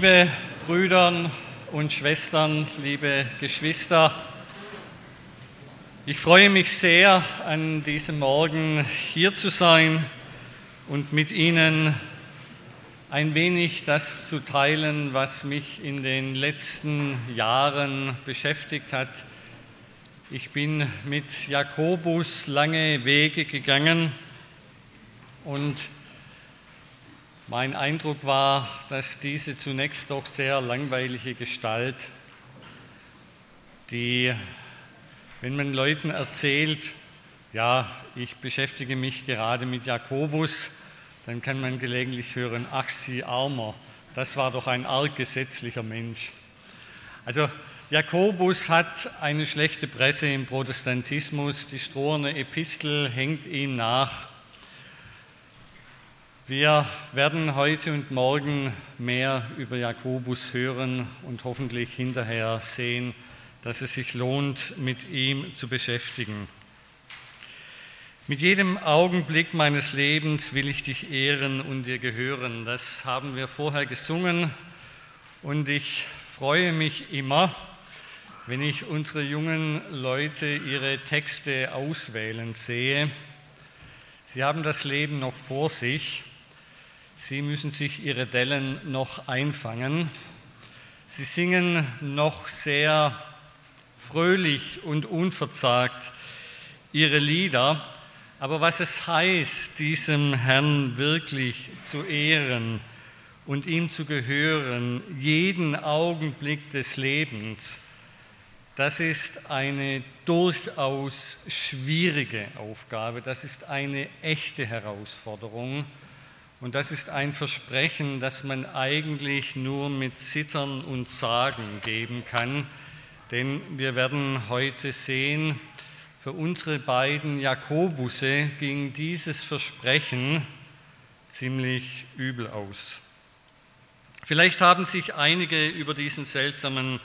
Liebe Brüder und Schwestern, liebe Geschwister, ich freue mich sehr, an diesem Morgen hier zu sein und mit Ihnen ein wenig das zu teilen, was mich in den letzten Jahren beschäftigt hat. Ich bin mit Jakobus lange Wege gegangen und mein Eindruck war, dass diese zunächst doch sehr langweilige Gestalt, die, wenn man Leuten erzählt, ja, ich beschäftige mich gerade mit Jakobus, dann kann man gelegentlich hören, ach sie armer, das war doch ein arg gesetzlicher Mensch. Also Jakobus hat eine schlechte Presse im Protestantismus, die Stroherne Epistel hängt ihm nach wir werden heute und morgen mehr über Jakobus hören und hoffentlich hinterher sehen, dass es sich lohnt, mit ihm zu beschäftigen. Mit jedem Augenblick meines Lebens will ich dich ehren und dir gehören. Das haben wir vorher gesungen und ich freue mich immer, wenn ich unsere jungen Leute ihre Texte auswählen sehe. Sie haben das Leben noch vor sich Sie müssen sich ihre Dellen noch einfangen. Sie singen noch sehr fröhlich und unverzagt ihre Lieder. Aber was es heißt, diesem Herrn wirklich zu ehren und ihm zu gehören, jeden Augenblick des Lebens, das ist eine durchaus schwierige Aufgabe, das ist eine echte Herausforderung. Und das ist ein Versprechen, das man eigentlich nur mit Zittern und Sagen geben kann. Denn wir werden heute sehen, für unsere beiden Jakobusse ging dieses Versprechen ziemlich übel aus. Vielleicht haben sich einige über diesen seltsamen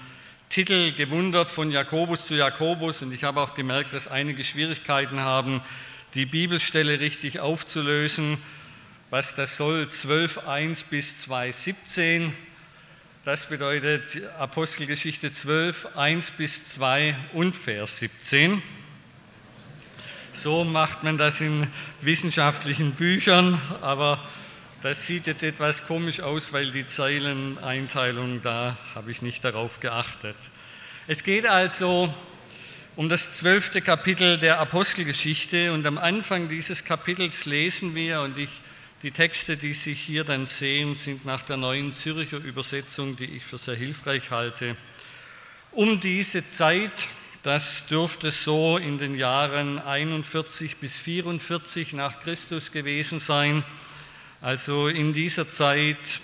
Titel gewundert von Jakobus zu Jakobus und ich habe auch gemerkt, dass einige Schwierigkeiten haben, die Bibelstelle richtig aufzulösen was das soll, 12.1 bis 2.17. Das bedeutet Apostelgeschichte 12, 1 bis 2 und Vers 17. So macht man das in wissenschaftlichen Büchern, aber das sieht jetzt etwas komisch aus, weil die Zeileneinteilung, da habe ich nicht darauf geachtet. Es geht also um das zwölfte Kapitel der Apostelgeschichte und am Anfang dieses Kapitels lesen wir, und ich die Texte, die Sie hier dann sehen, sind nach der neuen Zürcher Übersetzung, die ich für sehr hilfreich halte. Um diese Zeit, das dürfte so in den Jahren 41 bis 44 nach Christus gewesen sein, also in dieser Zeit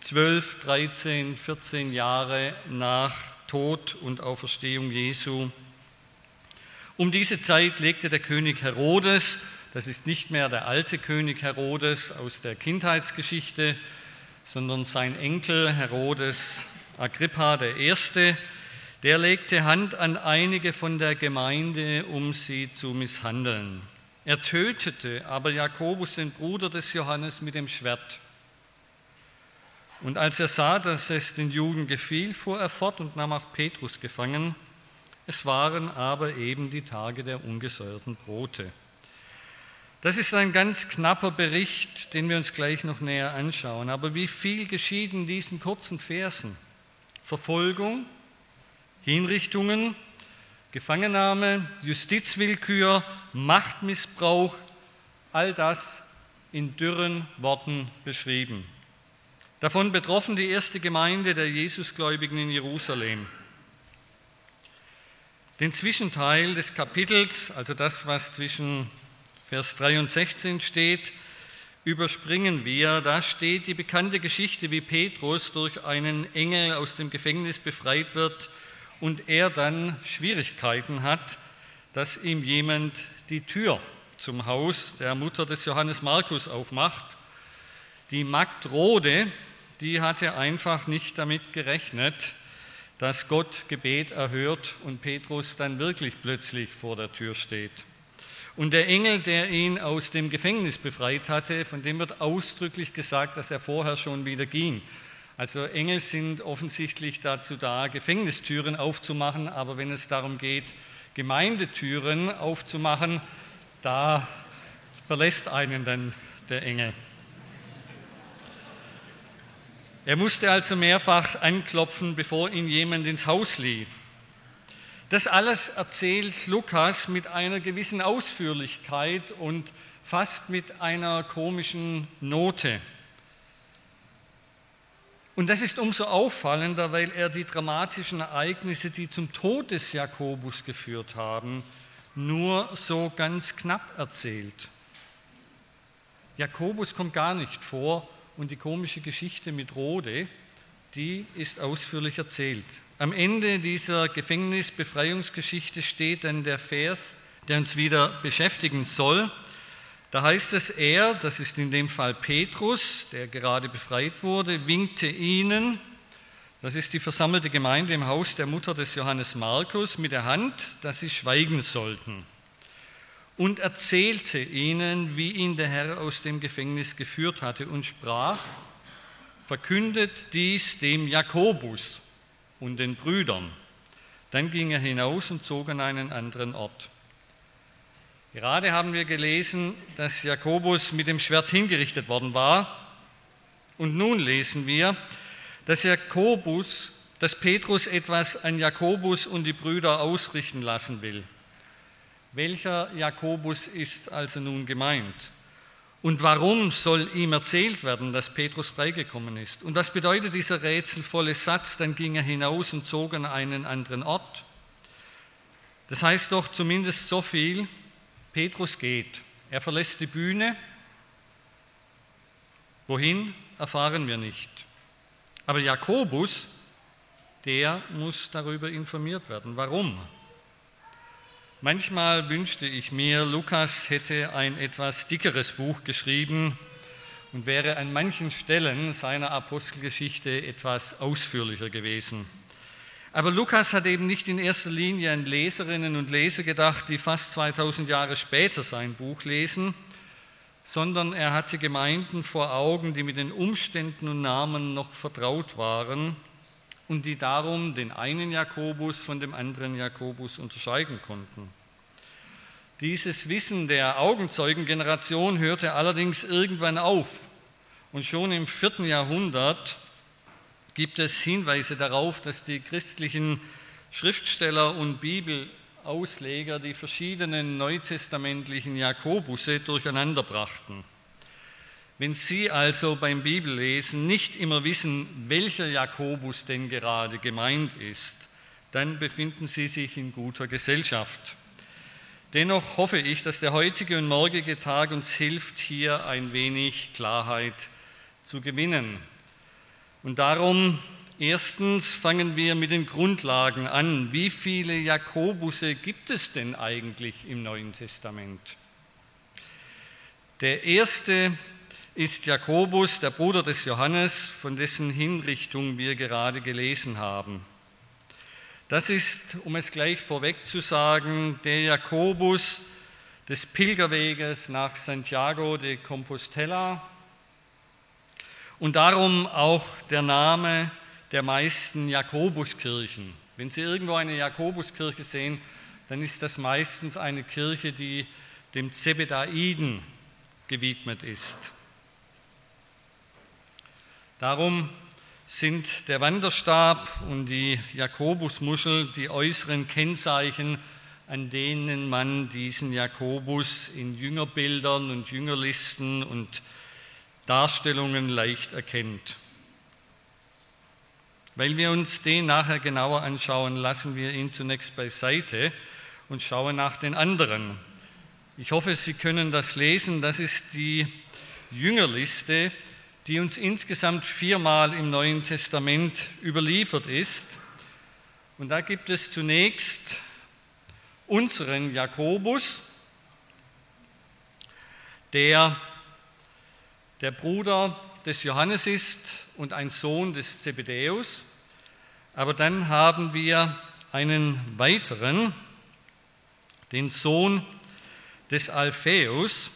12, 13, 14 Jahre nach Tod und Auferstehung Jesu. Um diese Zeit legte der König Herodes das ist nicht mehr der alte König Herodes aus der Kindheitsgeschichte, sondern sein Enkel Herodes Agrippa I., der legte Hand an einige von der Gemeinde, um sie zu misshandeln. Er tötete aber Jakobus, den Bruder des Johannes, mit dem Schwert. Und als er sah, dass es den Juden gefiel, fuhr er fort und nahm auch Petrus gefangen. Es waren aber eben die Tage der ungesäuerten Brote. Das ist ein ganz knapper Bericht, den wir uns gleich noch näher anschauen. Aber wie viel geschieht in diesen kurzen Versen? Verfolgung, Hinrichtungen, Gefangennahme, Justizwillkür, Machtmissbrauch, all das in dürren Worten beschrieben. Davon betroffen die erste Gemeinde der Jesusgläubigen in Jerusalem. Den Zwischenteil des Kapitels, also das, was zwischen Vers 3 und 16 steht, überspringen wir. Da steht die bekannte Geschichte, wie Petrus durch einen Engel aus dem Gefängnis befreit wird und er dann Schwierigkeiten hat, dass ihm jemand die Tür zum Haus der Mutter des Johannes Markus aufmacht. Die Magd Rode, die hatte einfach nicht damit gerechnet, dass Gott Gebet erhört und Petrus dann wirklich plötzlich vor der Tür steht. Und der Engel, der ihn aus dem Gefängnis befreit hatte, von dem wird ausdrücklich gesagt, dass er vorher schon wieder ging. Also Engel sind offensichtlich dazu da, Gefängnistüren aufzumachen, aber wenn es darum geht, Gemeindetüren aufzumachen, da verlässt einen dann der Engel. Er musste also mehrfach anklopfen, bevor ihn jemand ins Haus lief. Das alles erzählt Lukas mit einer gewissen Ausführlichkeit und fast mit einer komischen Note. Und das ist umso auffallender, weil er die dramatischen Ereignisse, die zum Tod des Jakobus geführt haben, nur so ganz knapp erzählt. Jakobus kommt gar nicht vor und die komische Geschichte mit Rode, die ist ausführlich erzählt. Am Ende dieser Gefängnisbefreiungsgeschichte steht dann der Vers, der uns wieder beschäftigen soll. Da heißt es, er, das ist in dem Fall Petrus, der gerade befreit wurde, winkte ihnen, das ist die versammelte Gemeinde im Haus der Mutter des Johannes Markus, mit der Hand, dass sie schweigen sollten und erzählte ihnen, wie ihn der Herr aus dem Gefängnis geführt hatte und sprach, verkündet dies dem Jakobus und den Brüdern. Dann ging er hinaus und zog an einen anderen Ort. Gerade haben wir gelesen, dass Jakobus mit dem Schwert hingerichtet worden war. Und nun lesen wir, dass Jakobus, dass Petrus etwas an Jakobus und die Brüder ausrichten lassen will. Welcher Jakobus ist also nun gemeint? Und warum soll ihm erzählt werden, dass Petrus freigekommen ist? Und was bedeutet dieser rätselvolle Satz? Dann ging er hinaus und zog an einen anderen Ort. Das heißt doch zumindest so viel, Petrus geht. Er verlässt die Bühne. Wohin, erfahren wir nicht. Aber Jakobus, der muss darüber informiert werden. Warum? Manchmal wünschte ich mir, Lukas hätte ein etwas dickeres Buch geschrieben und wäre an manchen Stellen seiner Apostelgeschichte etwas ausführlicher gewesen. Aber Lukas hat eben nicht in erster Linie an Leserinnen und Leser gedacht, die fast 2000 Jahre später sein Buch lesen, sondern er hatte Gemeinden vor Augen, die mit den Umständen und Namen noch vertraut waren und die darum den einen Jakobus von dem anderen Jakobus unterscheiden konnten. Dieses Wissen der Augenzeugengeneration hörte allerdings irgendwann auf. Und schon im vierten Jahrhundert gibt es Hinweise darauf, dass die christlichen Schriftsteller und Bibelausleger die verschiedenen neutestamentlichen Jakobusse durcheinander brachten. Wenn Sie also beim Bibellesen nicht immer wissen, welcher Jakobus denn gerade gemeint ist, dann befinden Sie sich in guter Gesellschaft. Dennoch hoffe ich, dass der heutige und morgige Tag uns hilft, hier ein wenig Klarheit zu gewinnen. Und darum, erstens fangen wir mit den Grundlagen an. Wie viele Jakobusse gibt es denn eigentlich im Neuen Testament? Der erste ist Jakobus, der Bruder des Johannes, von dessen Hinrichtung wir gerade gelesen haben. Das ist, um es gleich vorweg zu sagen, der Jakobus des Pilgerweges nach Santiago de Compostela und darum auch der Name der meisten Jakobuskirchen. Wenn Sie irgendwo eine Jakobuskirche sehen, dann ist das meistens eine Kirche, die dem Zebedaiden gewidmet ist. Darum sind der Wanderstab und die Jakobusmuschel die äußeren Kennzeichen, an denen man diesen Jakobus in Jüngerbildern und Jüngerlisten und Darstellungen leicht erkennt. Weil wir uns den nachher genauer anschauen, lassen wir ihn zunächst beiseite und schauen nach den anderen. Ich hoffe, Sie können das lesen. Das ist die Jüngerliste, die uns insgesamt viermal im Neuen Testament überliefert ist. Und da gibt es zunächst unseren Jakobus, der der Bruder des Johannes ist und ein Sohn des Zebedäus. Aber dann haben wir einen weiteren, den Sohn des Alpheus,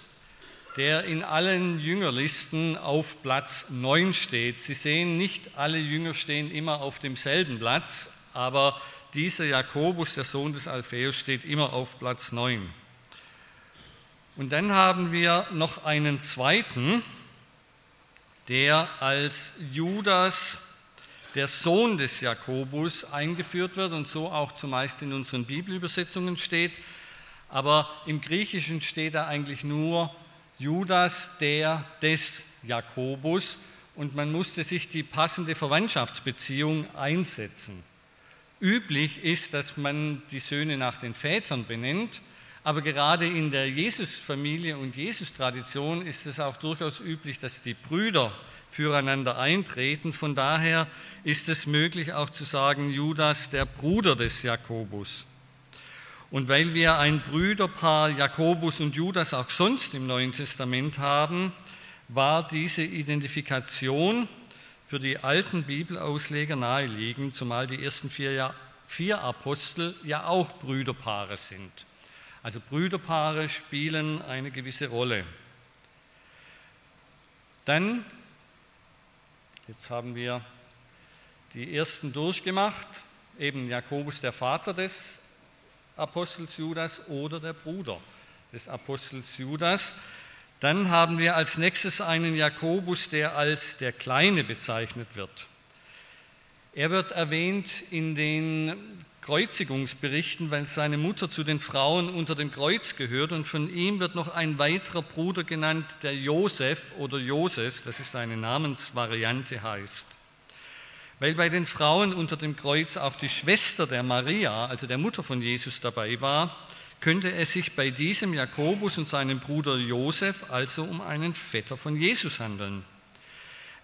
der in allen Jüngerlisten auf Platz 9 steht. Sie sehen, nicht alle Jünger stehen immer auf demselben Platz, aber dieser Jakobus, der Sohn des Alpheus, steht immer auf Platz 9. Und dann haben wir noch einen zweiten, der als Judas, der Sohn des Jakobus, eingeführt wird und so auch zumeist in unseren Bibelübersetzungen steht. Aber im Griechischen steht da eigentlich nur Judas, der des Jakobus, und man musste sich die passende Verwandtschaftsbeziehung einsetzen. Üblich ist, dass man die Söhne nach den Vätern benennt, aber gerade in der Jesusfamilie und Jesus-Tradition ist es auch durchaus üblich, dass die Brüder füreinander eintreten. Von daher ist es möglich auch zu sagen, Judas, der Bruder des Jakobus. Und weil wir ein Brüderpaar Jakobus und Judas auch sonst im Neuen Testament haben, war diese Identifikation für die alten Bibelausleger naheliegend, zumal die ersten vier, vier Apostel ja auch Brüderpaare sind. Also Brüderpaare spielen eine gewisse Rolle. Dann, jetzt haben wir die ersten durchgemacht, eben Jakobus der Vater des Apostels Judas oder der Bruder des Apostels Judas. Dann haben wir als nächstes einen Jakobus, der als der Kleine bezeichnet wird. Er wird erwähnt in den Kreuzigungsberichten, weil seine Mutter zu den Frauen unter dem Kreuz gehört und von ihm wird noch ein weiterer Bruder genannt, der Josef oder Joses, das ist eine Namensvariante heißt. Weil bei den Frauen unter dem Kreuz auch die Schwester der Maria, also der Mutter von Jesus, dabei war, könnte es sich bei diesem Jakobus und seinem Bruder Josef also um einen Vetter von Jesus handeln.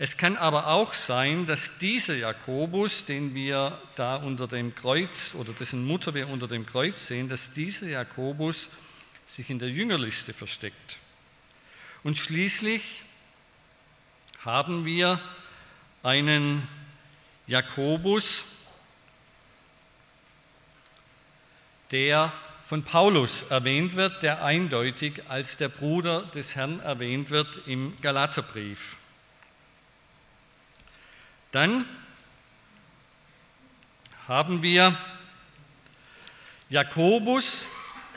Es kann aber auch sein, dass dieser Jakobus, den wir da unter dem Kreuz oder dessen Mutter wir unter dem Kreuz sehen, dass dieser Jakobus sich in der Jüngerliste versteckt. Und schließlich haben wir einen Jakobus, der von Paulus erwähnt wird, der eindeutig als der Bruder des Herrn erwähnt wird im Galaterbrief. Dann haben wir Jakobus,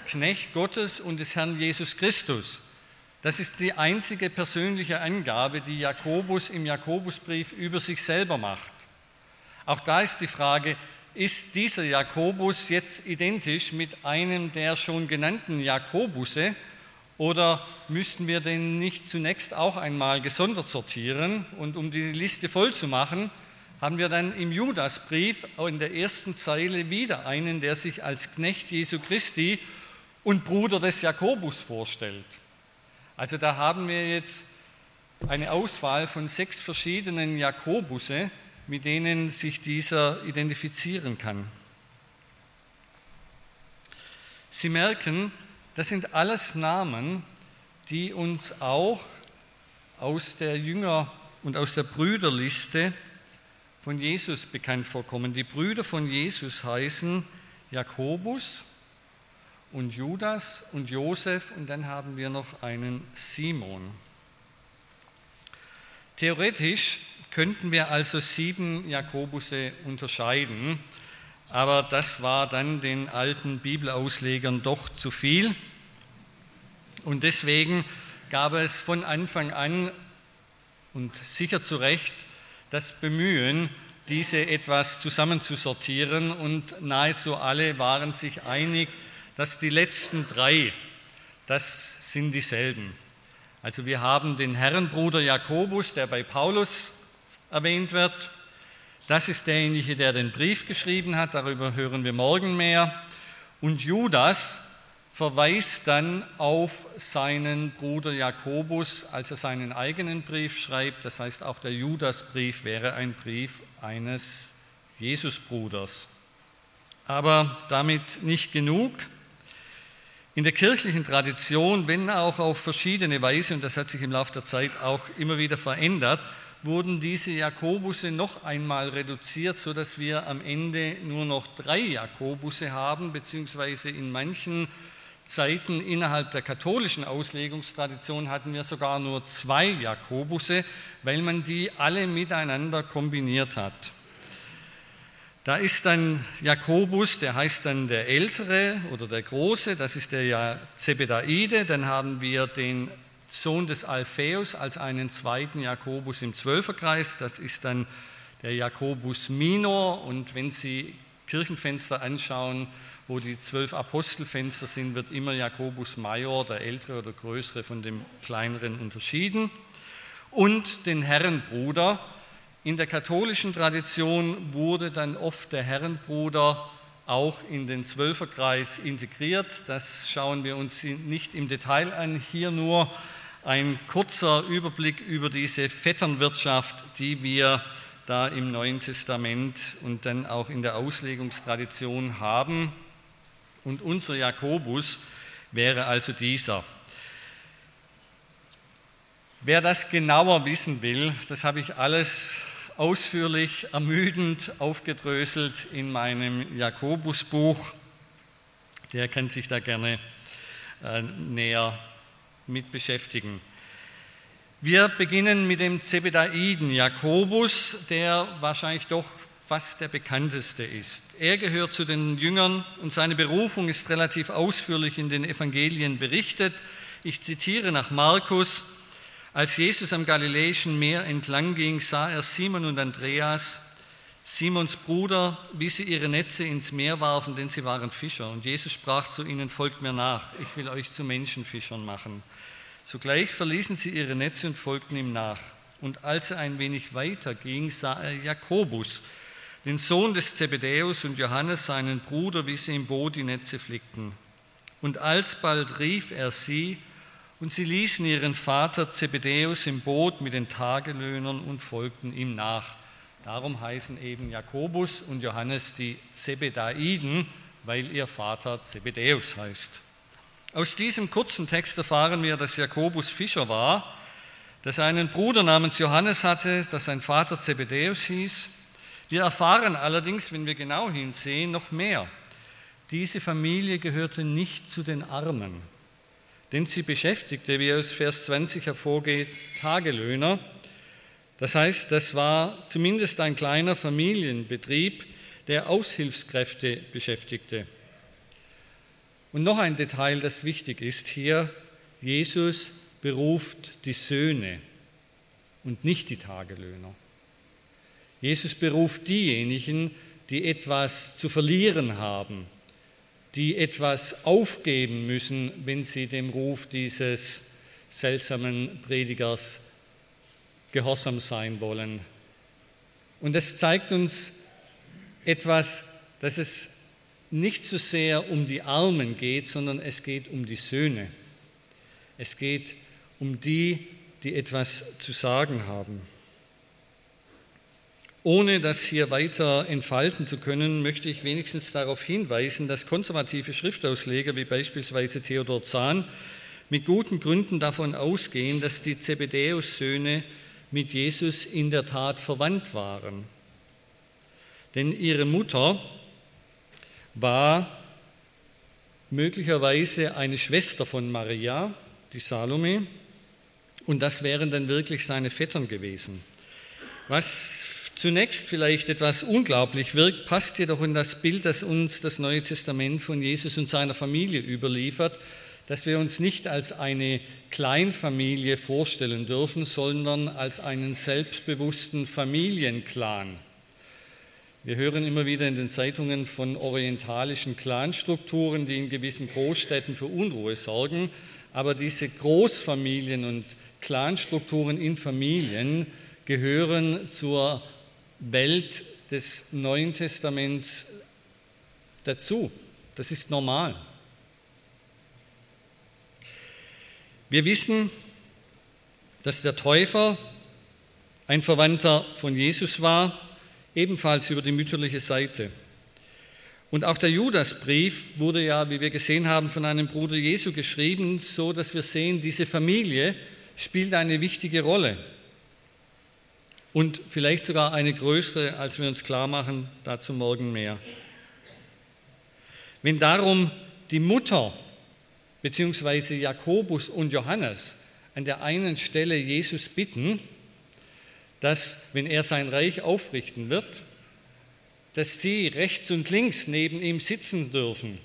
Knecht Gottes und des Herrn Jesus Christus. Das ist die einzige persönliche Angabe, die Jakobus im Jakobusbrief über sich selber macht. Auch da ist die Frage, ist dieser Jakobus jetzt identisch mit einem der schon genannten Jakobusse oder müssten wir den nicht zunächst auch einmal gesondert sortieren? Und um die Liste voll zu machen, haben wir dann im Judasbrief in der ersten Zeile wieder einen, der sich als Knecht Jesu Christi und Bruder des Jakobus vorstellt. Also da haben wir jetzt eine Auswahl von sechs verschiedenen Jakobusse, mit denen sich dieser identifizieren kann. Sie merken, das sind alles Namen, die uns auch aus der Jünger- und aus der Brüderliste von Jesus bekannt vorkommen. Die Brüder von Jesus heißen Jakobus und Judas und Josef und dann haben wir noch einen Simon. Theoretisch könnten wir also sieben Jakobusse unterscheiden, aber das war dann den alten Bibelauslegern doch zu viel. Und deswegen gab es von Anfang an und sicher zu Recht das Bemühen, diese etwas zusammenzusortieren und nahezu alle waren sich einig, dass die letzten drei, das sind dieselben. Also wir haben den Herrenbruder Jakobus, der bei Paulus erwähnt wird. Das ist derjenige, der den Brief geschrieben hat, darüber hören wir morgen mehr. Und Judas, verweist dann auf seinen Bruder Jakobus, als er seinen eigenen Brief schreibt. Das heißt, auch der Judasbrief wäre ein Brief eines Jesusbruders. Aber damit nicht genug. In der kirchlichen Tradition, wenn auch auf verschiedene Weise, und das hat sich im Laufe der Zeit auch immer wieder verändert, wurden diese Jakobusse noch einmal reduziert, sodass wir am Ende nur noch drei Jakobusse haben, beziehungsweise in manchen Zeiten innerhalb der katholischen Auslegungstradition hatten wir sogar nur zwei Jakobusse, weil man die alle miteinander kombiniert hat. Da ist dann Jakobus, der heißt dann der Ältere oder der Große, das ist der Zebedaide. Dann haben wir den Sohn des Alpheus als einen zweiten Jakobus im Zwölferkreis, das ist dann der Jakobus Minor. Und wenn Sie Kirchenfenster anschauen, wo die zwölf Apostelfenster sind, wird immer Jakobus Major, der Ältere oder Größere, von dem Kleineren unterschieden. Und den Herrenbruder, in der katholischen Tradition wurde dann oft der Herrenbruder auch in den Zwölferkreis integriert. Das schauen wir uns nicht im Detail an. Hier nur ein kurzer Überblick über diese Vetternwirtschaft, die wir da im Neuen Testament und dann auch in der Auslegungstradition haben. Und unser Jakobus wäre also dieser. Wer das genauer wissen will, das habe ich alles ausführlich, ermüdend aufgedröselt in meinem Jakobusbuch. Der kann sich da gerne äh, näher mit beschäftigen. Wir beginnen mit dem Zebedaiden Jakobus, der wahrscheinlich doch fast der bekannteste ist. Er gehört zu den Jüngern und seine Berufung ist relativ ausführlich in den Evangelien berichtet. Ich zitiere nach Markus, als Jesus am Galiläischen Meer entlang ging, sah er Simon und Andreas, Simons Bruder, wie sie ihre Netze ins Meer warfen, denn sie waren Fischer. Und Jesus sprach zu ihnen, folgt mir nach, ich will euch zu Menschenfischern machen. Sogleich verließen sie ihre Netze und folgten ihm nach. Und als er ein wenig weiter ging, sah er Jakobus, den Sohn des Zebedäus und Johannes, seinen Bruder, wie sie im Boot die Netze flickten. Und alsbald rief er sie, und sie ließen ihren Vater Zebedäus im Boot mit den Tagelöhnern und folgten ihm nach. Darum heißen eben Jakobus und Johannes die Zebedaiden, weil ihr Vater Zebedäus heißt. Aus diesem kurzen Text erfahren wir, dass Jakobus Fischer war, dass er einen Bruder namens Johannes hatte, dass sein Vater Zebedäus hieß. Wir erfahren allerdings, wenn wir genau hinsehen, noch mehr. Diese Familie gehörte nicht zu den Armen denn sie beschäftigte, wie aus Vers 20 hervorgeht, Tagelöhner. Das heißt, das war zumindest ein kleiner Familienbetrieb, der Aushilfskräfte beschäftigte. Und noch ein Detail, das wichtig ist hier, Jesus beruft die Söhne und nicht die Tagelöhner. Jesus beruft diejenigen, die etwas zu verlieren haben, die etwas aufgeben müssen, wenn sie dem Ruf dieses seltsamen Predigers gehorsam sein wollen. Und es zeigt uns etwas, dass es nicht so sehr um die Armen geht, sondern es geht um die Söhne. Es geht um die, die etwas zu sagen haben. Ohne das hier weiter entfalten zu können, möchte ich wenigstens darauf hinweisen, dass konservative Schriftausleger wie beispielsweise Theodor Zahn mit guten Gründen davon ausgehen, dass die Zebedäus-Söhne mit Jesus in der Tat verwandt waren. Denn ihre Mutter war möglicherweise eine Schwester von Maria, die Salome, und das wären dann wirklich seine Vettern gewesen. Was zunächst vielleicht etwas unglaublich wirkt, passt jedoch in das Bild, das uns das Neue Testament von Jesus und seiner Familie überliefert, dass wir uns nicht als eine Kleinfamilie vorstellen dürfen, sondern als einen selbstbewussten Familienclan. Wir hören immer wieder in den Zeitungen von orientalischen Clanstrukturen, die in gewissen Großstädten für Unruhe sorgen, aber diese Großfamilien und Clanstrukturen in Familien gehören zur Welt des Neuen Testaments dazu. Das ist normal. Wir wissen, dass der Täufer ein Verwandter von Jesus war, ebenfalls über die mütterliche Seite. Und auch der Judasbrief wurde ja, wie wir gesehen haben, von einem Bruder Jesu geschrieben, so dass wir sehen, diese Familie spielt eine wichtige Rolle. Und vielleicht sogar eine größere, als wir uns klar machen, dazu morgen mehr. Wenn darum die Mutter bzw. Jakobus und Johannes an der einen Stelle Jesus bitten, dass, wenn er sein Reich aufrichten wird, dass sie rechts und links neben ihm sitzen dürfen,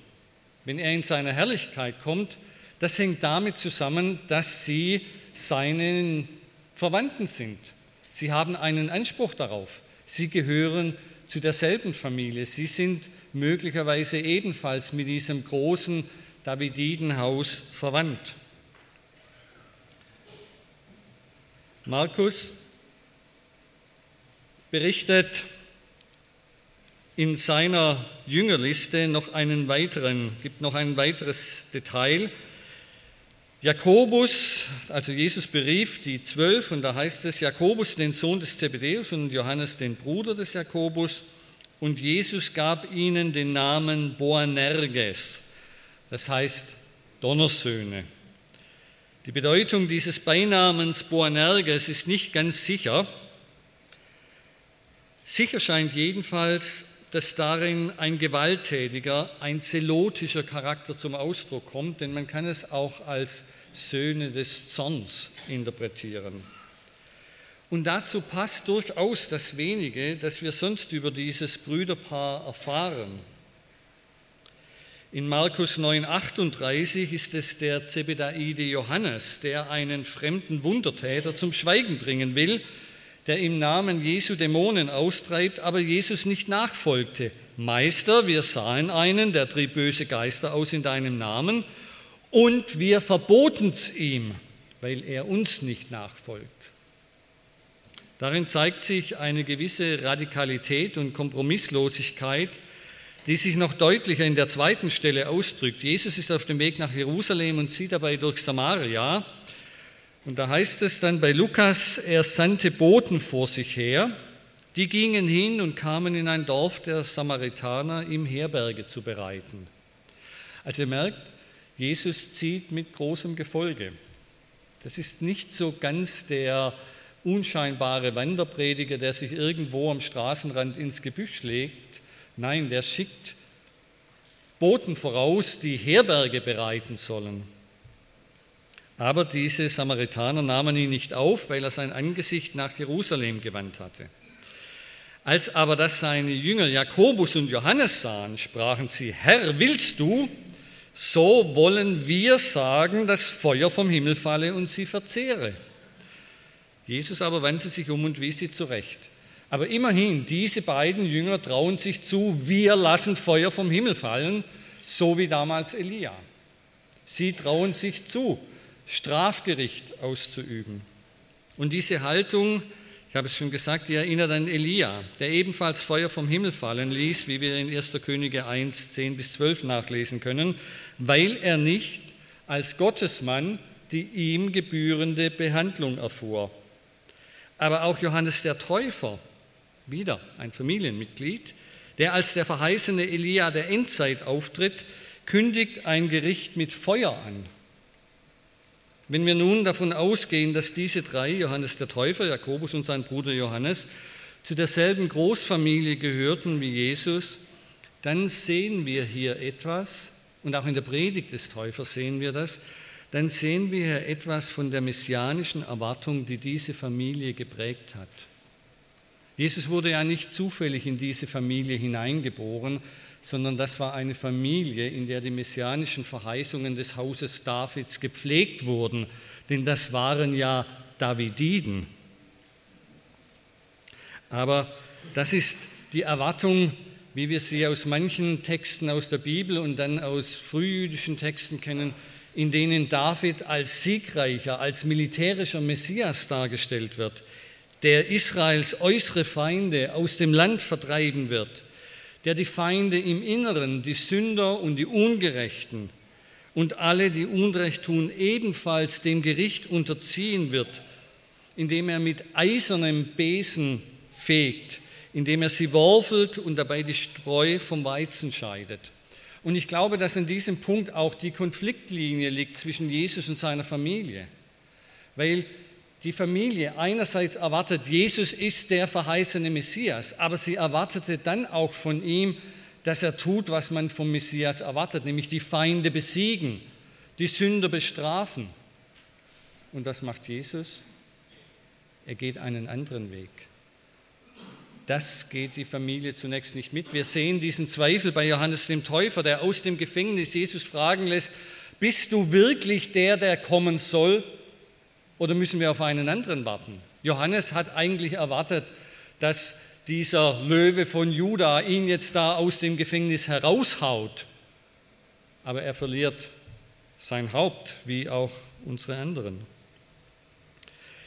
wenn er in seiner Herrlichkeit kommt, das hängt damit zusammen, dass sie seinen Verwandten sind. Sie haben einen Anspruch darauf. Sie gehören zu derselben Familie. Sie sind möglicherweise ebenfalls mit diesem großen Davididenhaus verwandt. Markus berichtet in seiner Jüngerliste noch einen weiteren, gibt noch ein weiteres Detail. Jakobus, also Jesus berief die zwölf und da heißt es Jakobus, den Sohn des Zebedeus und Johannes, den Bruder des Jakobus und Jesus gab ihnen den Namen Boanerges, das heißt Donnersöhne. Die Bedeutung dieses Beinamens Boanerges ist nicht ganz sicher. Sicher scheint jedenfalls, dass darin ein gewalttätiger, ein zelotischer Charakter zum Ausdruck kommt, denn man kann es auch als Söhne des Zorns interpretieren. Und dazu passt durchaus das wenige, das wir sonst über dieses Brüderpaar erfahren. In Markus 9:38 ist es der Zebedaide Johannes, der einen fremden Wundertäter zum Schweigen bringen will, der im Namen Jesu Dämonen austreibt, aber Jesus nicht nachfolgte. Meister, wir sahen einen, der trieb böse Geister aus in deinem Namen, und wir verboten es ihm, weil er uns nicht nachfolgt. Darin zeigt sich eine gewisse Radikalität und Kompromisslosigkeit, die sich noch deutlicher in der zweiten Stelle ausdrückt. Jesus ist auf dem Weg nach Jerusalem und zieht dabei durch Samaria. Und da heißt es dann bei Lukas, er sandte Boten vor sich her, die gingen hin und kamen in ein Dorf der Samaritaner, ihm Herberge zu bereiten. Also ihr merkt, Jesus zieht mit großem Gefolge. Das ist nicht so ganz der unscheinbare Wanderprediger, der sich irgendwo am Straßenrand ins Gebüsch legt. Nein, der schickt Boten voraus, die Herberge bereiten sollen. Aber diese Samaritaner nahmen ihn nicht auf, weil er sein Angesicht nach Jerusalem gewandt hatte. Als aber das seine Jünger Jakobus und Johannes sahen, sprachen sie, Herr, willst du, so wollen wir sagen, dass Feuer vom Himmel falle und sie verzehre. Jesus aber wandte sich um und wies sie zurecht. Aber immerhin, diese beiden Jünger trauen sich zu, wir lassen Feuer vom Himmel fallen, so wie damals Elia. Sie trauen sich zu, Strafgericht auszuüben. Und diese Haltung, ich habe es schon gesagt, die erinnert an Elia, der ebenfalls Feuer vom Himmel fallen ließ, wie wir in 1. Könige 1, 10 bis 12 nachlesen können, weil er nicht als Gottesmann die ihm gebührende Behandlung erfuhr. Aber auch Johannes der Täufer, wieder ein Familienmitglied, der als der verheißene Elia der Endzeit auftritt, kündigt ein Gericht mit Feuer an. Wenn wir nun davon ausgehen, dass diese drei, Johannes der Täufer, Jakobus und sein Bruder Johannes, zu derselben Großfamilie gehörten wie Jesus, dann sehen wir hier etwas, und auch in der Predigt des Täufers sehen wir das, dann sehen wir hier etwas von der messianischen Erwartung, die diese Familie geprägt hat. Jesus wurde ja nicht zufällig in diese Familie hineingeboren, sondern das war eine Familie, in der die messianischen Verheißungen des Hauses Davids gepflegt wurden, denn das waren ja Davididen. Aber das ist die Erwartung, wie wir sie aus manchen Texten aus der Bibel und dann aus frühjüdischen Texten kennen, in denen David als siegreicher, als militärischer Messias dargestellt wird, der Israels äußere Feinde aus dem Land vertreiben wird der die Feinde im Inneren, die Sünder und die Ungerechten und alle, die Unrecht tun, ebenfalls dem Gericht unterziehen wird, indem er mit eisernem Besen fegt, indem er sie worfelt und dabei die Spreu vom Weizen scheidet. Und ich glaube, dass in diesem Punkt auch die Konfliktlinie liegt zwischen Jesus und seiner Familie. Weil die Familie einerseits erwartet, Jesus ist der verheißene Messias, aber sie erwartete dann auch von ihm, dass er tut, was man vom Messias erwartet, nämlich die Feinde besiegen, die Sünder bestrafen. Und was macht Jesus? Er geht einen anderen Weg. Das geht die Familie zunächst nicht mit. Wir sehen diesen Zweifel bei Johannes dem Täufer, der aus dem Gefängnis Jesus fragen lässt, bist du wirklich der, der kommen soll? Oder müssen wir auf einen anderen warten? Johannes hat eigentlich erwartet, dass dieser Löwe von Juda ihn jetzt da aus dem Gefängnis heraushaut. Aber er verliert sein Haupt, wie auch unsere anderen.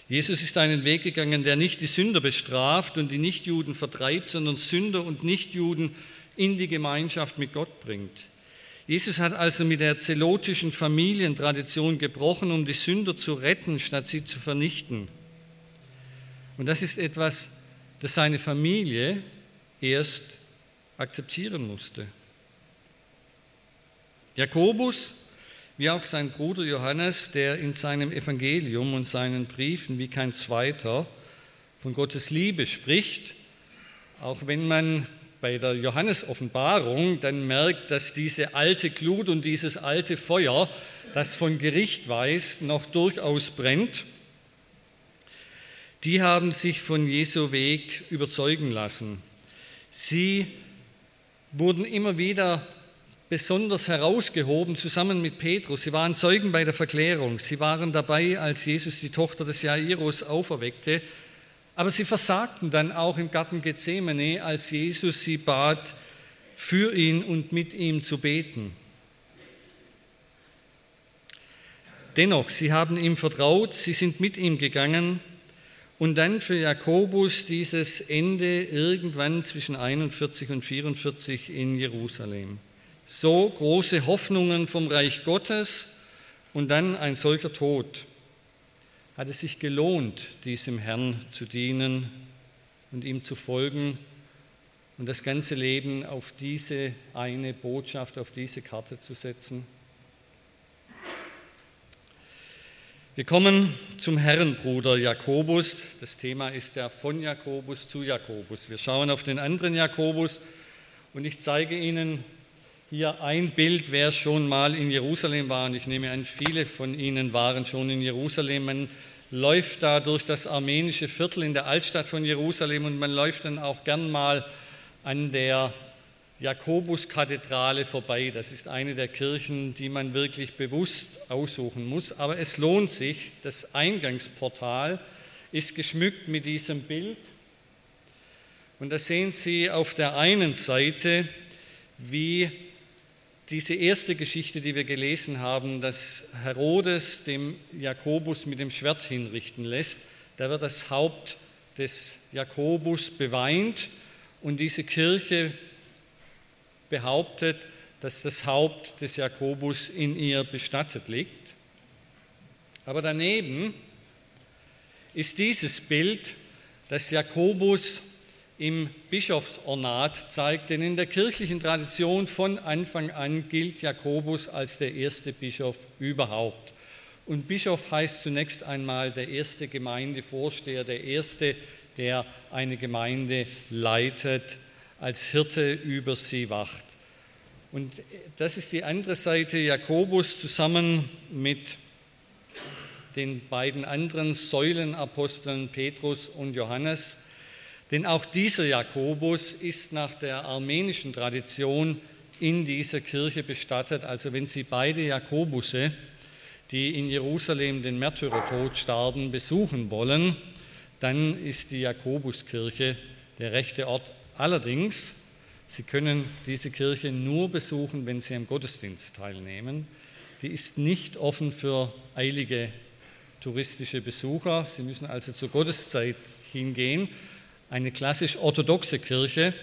Jesus ist einen Weg gegangen, der nicht die Sünder bestraft und die Nichtjuden vertreibt, sondern Sünder und Nichtjuden in die Gemeinschaft mit Gott bringt. Jesus hat also mit der zelotischen Familientradition gebrochen, um die Sünder zu retten, statt sie zu vernichten. Und das ist etwas, das seine Familie erst akzeptieren musste. Jakobus wie auch sein Bruder Johannes, der in seinem Evangelium und seinen Briefen wie kein zweiter von Gottes Liebe spricht, auch wenn man bei der Johannes-Offenbarung dann merkt, dass diese alte Glut und dieses alte Feuer, das von Gericht weiß, noch durchaus brennt, die haben sich von Jesu Weg überzeugen lassen. Sie wurden immer wieder besonders herausgehoben, zusammen mit Petrus. Sie waren Zeugen bei der Verklärung. Sie waren dabei, als Jesus die Tochter des Jairus auferweckte. Aber sie versagten dann auch im Garten Gethsemane, als Jesus sie bat, für ihn und mit ihm zu beten. Dennoch, sie haben ihm vertraut, sie sind mit ihm gegangen und dann für Jakobus dieses Ende irgendwann zwischen 41 und 44 in Jerusalem so große Hoffnungen vom Reich Gottes und dann ein solcher Tod. Hat es sich gelohnt, diesem Herrn zu dienen und ihm zu folgen und das ganze Leben auf diese eine Botschaft, auf diese Karte zu setzen? Wir kommen zum Herrenbruder Jakobus. Das Thema ist ja von Jakobus zu Jakobus. Wir schauen auf den anderen Jakobus und ich zeige Ihnen hier ein Bild, wer schon mal in Jerusalem war, und ich nehme an, viele von Ihnen waren schon in Jerusalem. Man läuft da durch das armenische Viertel in der Altstadt von Jerusalem und man läuft dann auch gern mal an der Jakobuskathedrale vorbei. Das ist eine der Kirchen, die man wirklich bewusst aussuchen muss. Aber es lohnt sich. Das Eingangsportal ist geschmückt mit diesem Bild. Und da sehen Sie auf der einen Seite, wie diese erste Geschichte, die wir gelesen haben, dass Herodes dem Jakobus mit dem Schwert hinrichten lässt, da wird das Haupt des Jakobus beweint und diese Kirche behauptet, dass das Haupt des Jakobus in ihr bestattet liegt. Aber daneben ist dieses Bild, dass Jakobus im Bischofsornat zeigt, denn in der kirchlichen Tradition von Anfang an gilt Jakobus als der erste Bischof überhaupt. Und Bischof heißt zunächst einmal der erste Gemeindevorsteher, der erste, der eine Gemeinde leitet, als Hirte über sie wacht. Und das ist die andere Seite, Jakobus zusammen mit den beiden anderen Säulenaposteln Petrus und Johannes denn auch dieser Jakobus ist nach der armenischen Tradition in dieser Kirche bestattet. Also wenn Sie beide Jakobusse, die in Jerusalem den Märtyrertod starben, besuchen wollen, dann ist die Jakobuskirche der rechte Ort. Allerdings, Sie können diese Kirche nur besuchen, wenn Sie am Gottesdienst teilnehmen. Die ist nicht offen für eilige touristische Besucher. Sie müssen also zur Gotteszeit hingehen eine klassisch orthodoxe Kirche,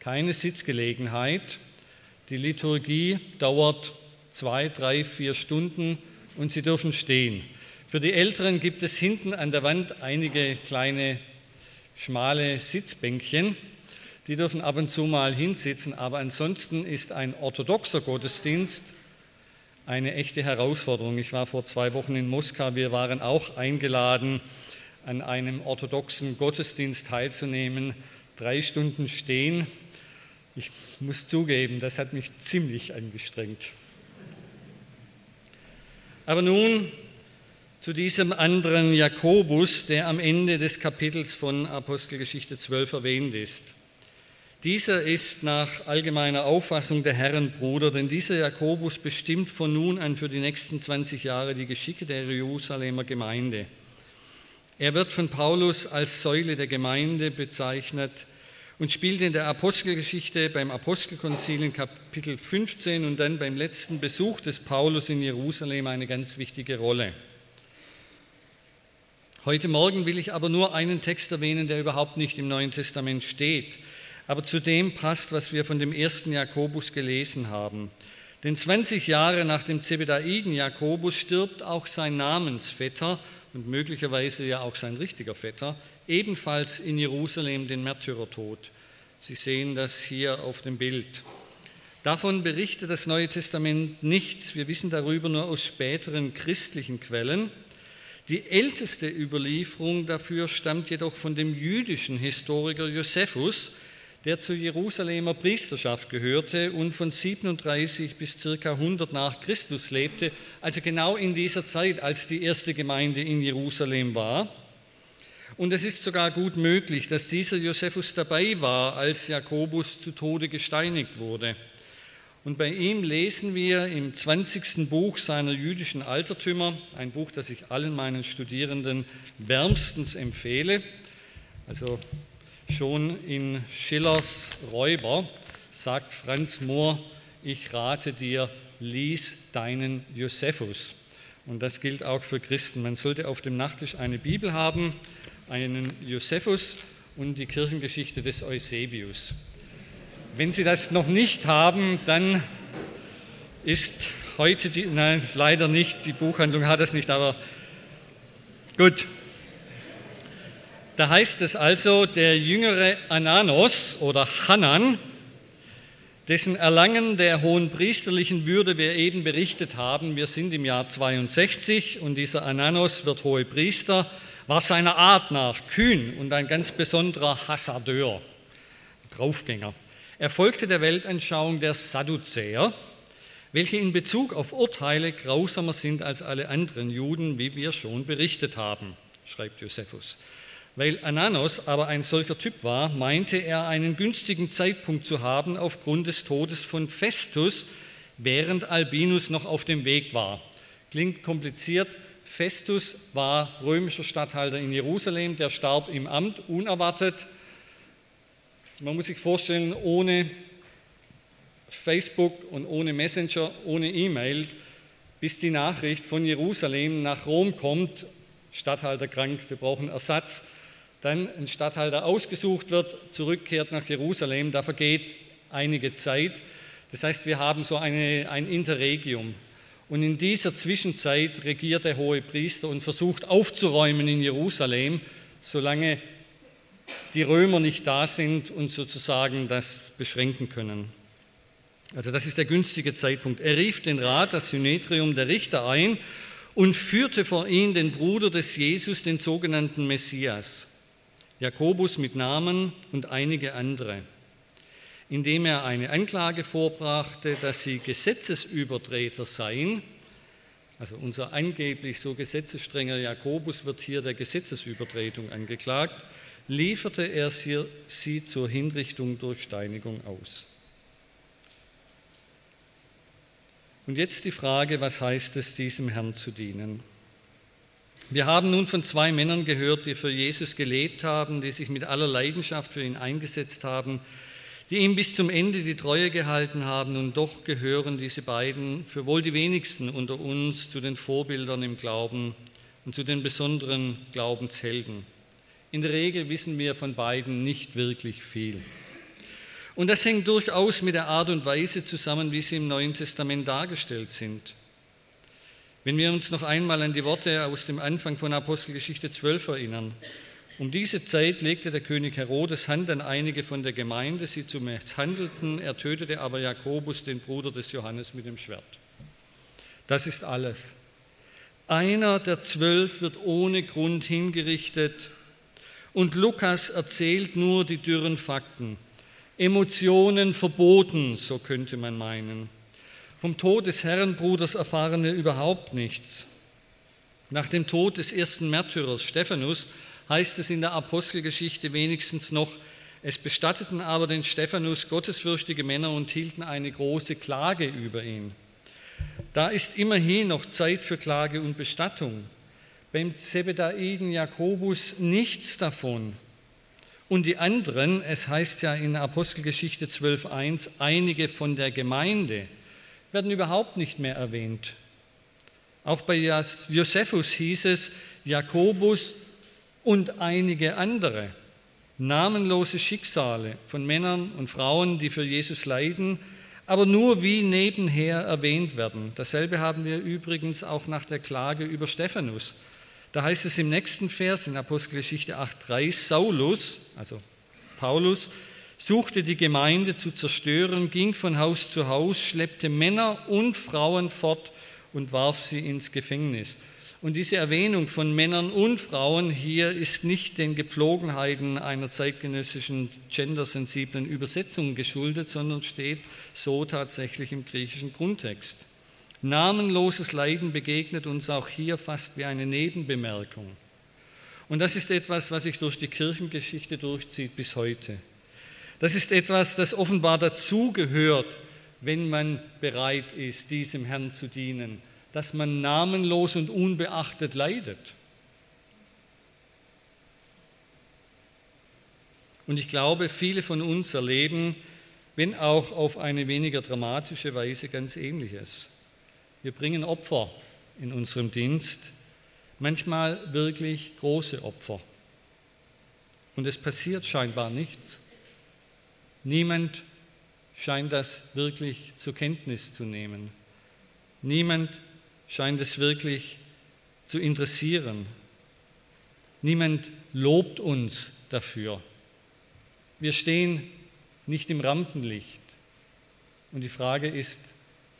keine Sitzgelegenheit. Die Liturgie dauert zwei, drei, vier Stunden und sie dürfen stehen. Für die Älteren gibt es hinten an der Wand einige kleine, schmale Sitzbänkchen. Die dürfen ab und zu mal hinsitzen, aber ansonsten ist ein orthodoxer Gottesdienst eine echte Herausforderung. Ich war vor zwei Wochen in Moskau, wir waren auch eingeladen, an einem orthodoxen Gottesdienst teilzunehmen, drei Stunden stehen. Ich muss zugeben, das hat mich ziemlich angestrengt. Aber nun zu diesem anderen Jakobus, der am Ende des Kapitels von Apostelgeschichte 12 erwähnt ist. Dieser ist nach allgemeiner Auffassung der Herrenbruder, denn dieser Jakobus bestimmt von nun an für die nächsten 20 Jahre die Geschicke der Jerusalemer Gemeinde. Er wird von Paulus als Säule der Gemeinde bezeichnet und spielt in der Apostelgeschichte beim Apostelkonzil in Kapitel 15 und dann beim letzten Besuch des Paulus in Jerusalem eine ganz wichtige Rolle. Heute Morgen will ich aber nur einen Text erwähnen, der überhaupt nicht im Neuen Testament steht, aber zu dem passt, was wir von dem ersten Jakobus gelesen haben. Denn 20 Jahre nach dem Zebedaiden Jakobus stirbt auch sein Namensvetter und möglicherweise ja auch sein richtiger Vetter, ebenfalls in Jerusalem den Märtyrertod. Sie sehen das hier auf dem Bild. Davon berichtet das Neue Testament nichts. Wir wissen darüber nur aus späteren christlichen Quellen. Die älteste Überlieferung dafür stammt jedoch von dem jüdischen Historiker Josephus, der zur Jerusalemer Priesterschaft gehörte und von 37 bis circa 100 nach Christus lebte, also genau in dieser Zeit, als die erste Gemeinde in Jerusalem war. Und es ist sogar gut möglich, dass dieser Josephus dabei war, als Jakobus zu Tode gesteinigt wurde. Und bei ihm lesen wir im 20. Buch seiner jüdischen Altertümer, ein Buch, das ich allen meinen Studierenden wärmstens empfehle. Also schon in Schillers Räuber sagt Franz Mohr, ich rate dir, lies deinen Josephus. Und das gilt auch für Christen. Man sollte auf dem Nachttisch eine Bibel haben, einen Josephus und die Kirchengeschichte des Eusebius. Wenn Sie das noch nicht haben, dann ist heute die, nein, leider nicht, die Buchhandlung hat es nicht, aber gut. Da heißt es also, der jüngere Ananos oder Hanan, dessen Erlangen der hohen priesterlichen Würde wir eben berichtet haben, wir sind im Jahr 62 und dieser Ananos wird hohe Priester, war seiner Art nach kühn und ein ganz besonderer Hassadeur, Draufgänger. Er folgte der Weltanschauung der Sadduzäer, welche in Bezug auf Urteile grausamer sind als alle anderen Juden, wie wir schon berichtet haben, schreibt Josephus. Weil Ananos aber ein solcher Typ war, meinte er einen günstigen Zeitpunkt zu haben aufgrund des Todes von Festus, während Albinus noch auf dem Weg war. Klingt kompliziert. Festus war römischer Statthalter in Jerusalem, der starb im Amt unerwartet man muss sich vorstellen, ohne Facebook und ohne Messenger, ohne E-Mail, bis die Nachricht von Jerusalem nach Rom kommt, Statthalter krank, wir brauchen Ersatz, dann ein Statthalter ausgesucht wird, zurückkehrt nach Jerusalem, da vergeht einige Zeit. Das heißt, wir haben so eine, ein Interregium. Und in dieser Zwischenzeit regiert der hohe Priester und versucht aufzuräumen in Jerusalem, solange die Römer nicht da sind und sozusagen das beschränken können. Also das ist der günstige Zeitpunkt. Er rief den Rat, das Synetrium der Richter ein und führte vor ihn den Bruder des Jesus, den sogenannten Messias, Jakobus mit Namen und einige andere, indem er eine Anklage vorbrachte, dass sie Gesetzesübertreter seien. Also unser angeblich so gesetzesstrenger Jakobus wird hier der Gesetzesübertretung angeklagt lieferte er sie zur Hinrichtung durch Steinigung aus. Und jetzt die Frage, was heißt es, diesem Herrn zu dienen? Wir haben nun von zwei Männern gehört, die für Jesus gelebt haben, die sich mit aller Leidenschaft für ihn eingesetzt haben, die ihm bis zum Ende die Treue gehalten haben. Und doch gehören diese beiden für wohl die wenigsten unter uns zu den Vorbildern im Glauben und zu den besonderen Glaubenshelden. In der Regel wissen wir von beiden nicht wirklich viel. Und das hängt durchaus mit der Art und Weise zusammen, wie sie im Neuen Testament dargestellt sind. Wenn wir uns noch einmal an die Worte aus dem Anfang von Apostelgeschichte 12 erinnern. Um diese Zeit legte der König Herodes Hand an einige von der Gemeinde, sie zu misshandelten. Er tötete aber Jakobus, den Bruder des Johannes, mit dem Schwert. Das ist alles. Einer der zwölf wird ohne Grund hingerichtet und Lukas erzählt nur die dürren Fakten. Emotionen verboten, so könnte man meinen. Vom Tod des Herrenbruders erfahren wir überhaupt nichts. Nach dem Tod des ersten Märtyrers Stephanus heißt es in der Apostelgeschichte wenigstens noch, es bestatteten aber den Stephanus gottesfürchtige Männer und hielten eine große Klage über ihn. Da ist immerhin noch Zeit für Klage und Bestattung. Beim Zebedaiden Jakobus nichts davon. Und die anderen, es heißt ja in Apostelgeschichte 12.1, einige von der Gemeinde, werden überhaupt nicht mehr erwähnt. Auch bei Josephus hieß es Jakobus und einige andere. Namenlose Schicksale von Männern und Frauen, die für Jesus leiden, aber nur wie nebenher erwähnt werden. Dasselbe haben wir übrigens auch nach der Klage über Stephanus. Da heißt es im nächsten Vers in Apostelgeschichte 8.3, Saulus, also Paulus, suchte die Gemeinde zu zerstören, ging von Haus zu Haus, schleppte Männer und Frauen fort und warf sie ins Gefängnis. Und diese Erwähnung von Männern und Frauen hier ist nicht den Gepflogenheiten einer zeitgenössischen gendersensiblen Übersetzung geschuldet, sondern steht so tatsächlich im griechischen Grundtext. Namenloses Leiden begegnet uns auch hier fast wie eine Nebenbemerkung. Und das ist etwas, was sich durch die Kirchengeschichte durchzieht bis heute. Das ist etwas, das offenbar dazugehört, wenn man bereit ist, diesem Herrn zu dienen dass man namenlos und unbeachtet leidet. Und ich glaube, viele von uns erleben, wenn auch auf eine weniger dramatische Weise, ganz Ähnliches. Wir bringen Opfer in unserem Dienst, manchmal wirklich große Opfer. Und es passiert scheinbar nichts. Niemand scheint das wirklich zur Kenntnis zu nehmen. Niemand scheint es wirklich zu interessieren. Niemand lobt uns dafür. Wir stehen nicht im Rampenlicht. Und die Frage ist,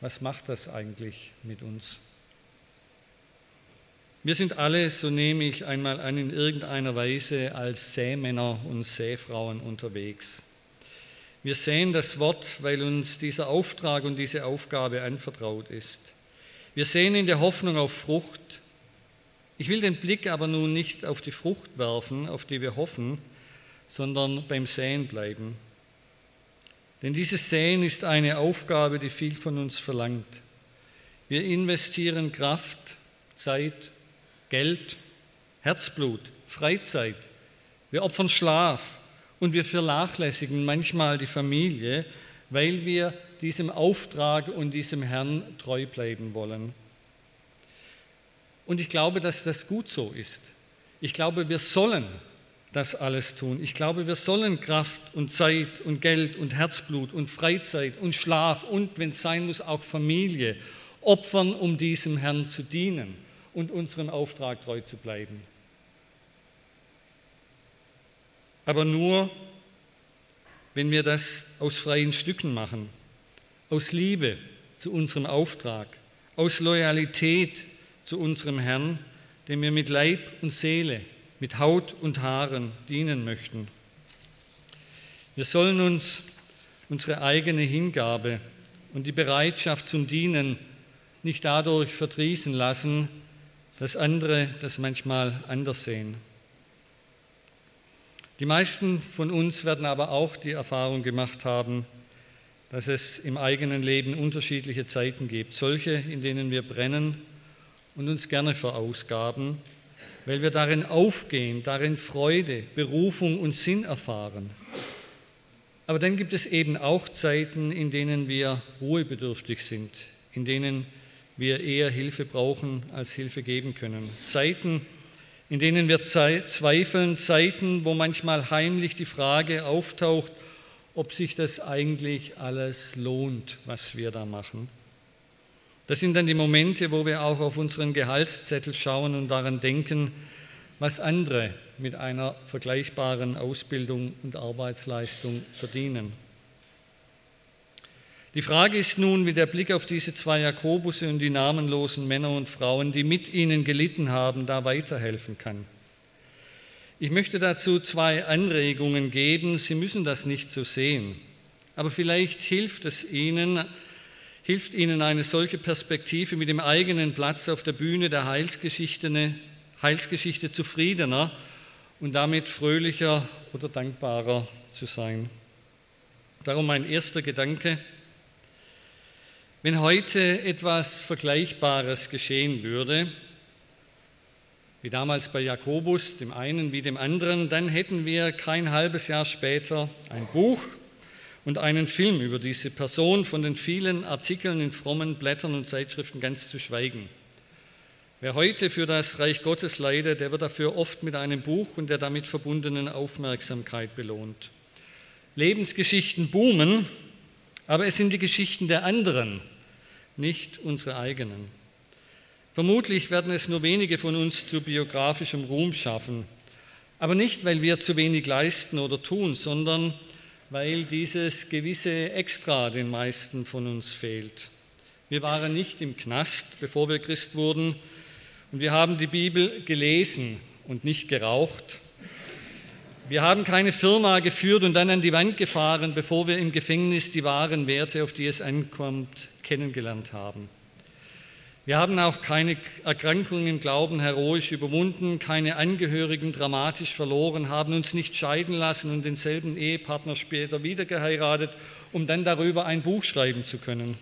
was macht das eigentlich mit uns? Wir sind alle, so nehme ich einmal an, in irgendeiner Weise als Sämänner und Säfrauen unterwegs. Wir säen das Wort, weil uns dieser Auftrag und diese Aufgabe anvertraut ist. Wir sehen in der Hoffnung auf Frucht. Ich will den Blick aber nun nicht auf die Frucht werfen, auf die wir hoffen, sondern beim Säen bleiben. Denn dieses Säen ist eine Aufgabe, die viel von uns verlangt. Wir investieren Kraft, Zeit, Geld, Herzblut, Freizeit. Wir opfern Schlaf und wir vernachlässigen manchmal die Familie, weil wir diesem Auftrag und diesem Herrn treu bleiben wollen. Und ich glaube, dass das gut so ist. Ich glaube, wir sollen das alles tun. Ich glaube, wir sollen Kraft und Zeit und Geld und Herzblut und Freizeit und Schlaf und, wenn es sein muss, auch Familie opfern, um diesem Herrn zu dienen und unserem Auftrag treu zu bleiben. Aber nur, wenn wir das aus freien Stücken machen aus Liebe zu unserem Auftrag, aus Loyalität zu unserem Herrn, dem wir mit Leib und Seele, mit Haut und Haaren dienen möchten. Wir sollen uns unsere eigene Hingabe und die Bereitschaft zum Dienen nicht dadurch verdrießen lassen, dass andere das manchmal anders sehen. Die meisten von uns werden aber auch die Erfahrung gemacht haben, dass es im eigenen Leben unterschiedliche Zeiten gibt, solche, in denen wir brennen und uns gerne verausgaben, weil wir darin aufgehen, darin Freude, Berufung und Sinn erfahren. Aber dann gibt es eben auch Zeiten, in denen wir ruhebedürftig sind, in denen wir eher Hilfe brauchen, als Hilfe geben können. Zeiten, in denen wir zweifeln, Zeiten, wo manchmal heimlich die Frage auftaucht, ob sich das eigentlich alles lohnt, was wir da machen. Das sind dann die Momente, wo wir auch auf unseren Gehaltszettel schauen und daran denken, was andere mit einer vergleichbaren Ausbildung und Arbeitsleistung verdienen. Die Frage ist nun, wie der Blick auf diese zwei Jakobusse und die namenlosen Männer und Frauen, die mit ihnen gelitten haben, da weiterhelfen kann. Ich möchte dazu zwei Anregungen geben. Sie müssen das nicht so sehen, aber vielleicht hilft es Ihnen, hilft Ihnen eine solche Perspektive mit dem eigenen Platz auf der Bühne der Heilsgeschichte, Heilsgeschichte zufriedener und damit fröhlicher oder dankbarer zu sein. Darum mein erster Gedanke. Wenn heute etwas Vergleichbares geschehen würde, wie damals bei Jakobus, dem einen wie dem anderen, dann hätten wir kein halbes Jahr später ein Buch und einen Film über diese Person, von den vielen Artikeln in frommen Blättern und Zeitschriften ganz zu schweigen. Wer heute für das Reich Gottes leidet, der wird dafür oft mit einem Buch und der damit verbundenen Aufmerksamkeit belohnt. Lebensgeschichten boomen, aber es sind die Geschichten der anderen, nicht unsere eigenen. Vermutlich werden es nur wenige von uns zu biografischem Ruhm schaffen, aber nicht, weil wir zu wenig leisten oder tun, sondern weil dieses gewisse Extra den meisten von uns fehlt. Wir waren nicht im Knast, bevor wir Christ wurden, und wir haben die Bibel gelesen und nicht geraucht. Wir haben keine Firma geführt und dann an die Wand gefahren, bevor wir im Gefängnis die wahren Werte, auf die es ankommt, kennengelernt haben. Wir haben auch keine Erkrankungen im Glauben heroisch überwunden, keine Angehörigen dramatisch verloren, haben uns nicht scheiden lassen und denselben Ehepartner später wieder geheiratet, um dann darüber ein Buch schreiben zu können.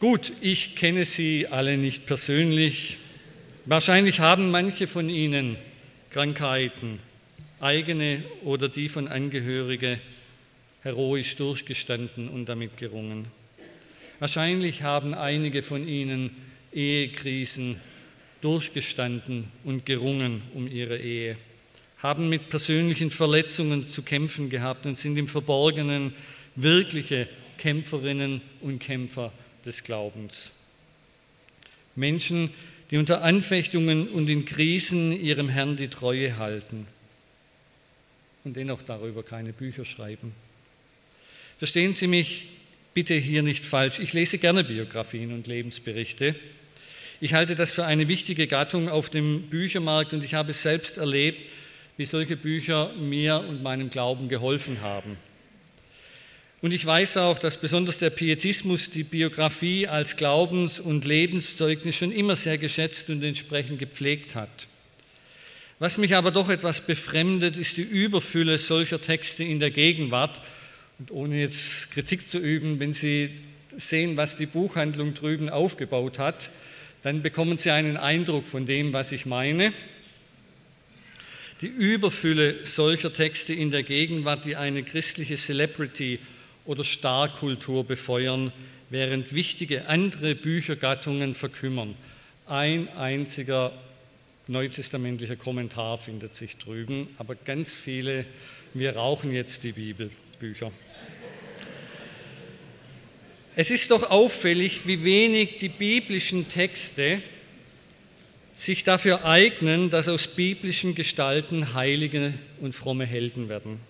Gut, ich kenne Sie alle nicht persönlich. Wahrscheinlich haben manche von Ihnen Krankheiten, eigene oder die von Angehörigen heroisch durchgestanden und damit gerungen. Wahrscheinlich haben einige von ihnen Ehekrisen durchgestanden und gerungen um ihre Ehe, haben mit persönlichen Verletzungen zu kämpfen gehabt und sind im Verborgenen wirkliche Kämpferinnen und Kämpfer des Glaubens. Menschen, die unter Anfechtungen und in Krisen ihrem Herrn die Treue halten und dennoch darüber keine Bücher schreiben. Verstehen Sie mich bitte hier nicht falsch. Ich lese gerne Biografien und Lebensberichte. Ich halte das für eine wichtige Gattung auf dem Büchermarkt und ich habe es selbst erlebt, wie solche Bücher mir und meinem Glauben geholfen haben. Und ich weiß auch, dass besonders der Pietismus die Biografie als Glaubens- und Lebenszeugnis schon immer sehr geschätzt und entsprechend gepflegt hat. Was mich aber doch etwas befremdet, ist die Überfülle solcher Texte in der Gegenwart, und ohne jetzt Kritik zu üben, wenn Sie sehen, was die Buchhandlung drüben aufgebaut hat, dann bekommen Sie einen Eindruck von dem, was ich meine. Die Überfülle solcher Texte in der Gegenwart, die eine christliche Celebrity oder Starkultur befeuern, während wichtige andere Büchergattungen verkümmern. Ein einziger neutestamentlicher Kommentar findet sich drüben, aber ganz viele, wir rauchen jetzt die Bibelbücher. Es ist doch auffällig, wie wenig die biblischen Texte sich dafür eignen, dass aus biblischen Gestalten heilige und fromme Helden werden.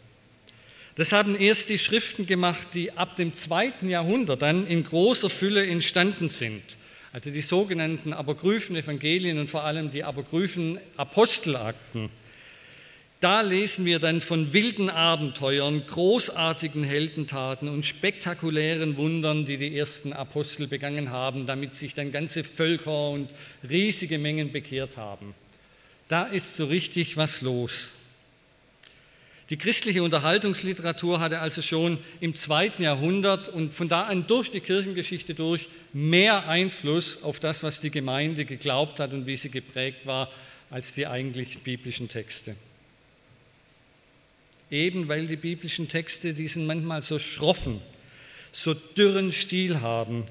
Das haben erst die Schriften gemacht, die ab dem zweiten Jahrhundert dann in großer Fülle entstanden sind. Also die sogenannten apokryphen Evangelien und vor allem die apokryphen Apostelakten. Da lesen wir dann von wilden Abenteuern, großartigen Heldentaten und spektakulären Wundern, die die ersten Apostel begangen haben, damit sich dann ganze Völker und riesige Mengen bekehrt haben. Da ist so richtig was los. Die christliche Unterhaltungsliteratur hatte also schon im zweiten Jahrhundert und von da an durch die Kirchengeschichte durch mehr Einfluss auf das, was die Gemeinde geglaubt hat und wie sie geprägt war, als die eigentlich biblischen Texte. Eben weil die biblischen Texte diesen manchmal so schroffen, so dürren Stil haben.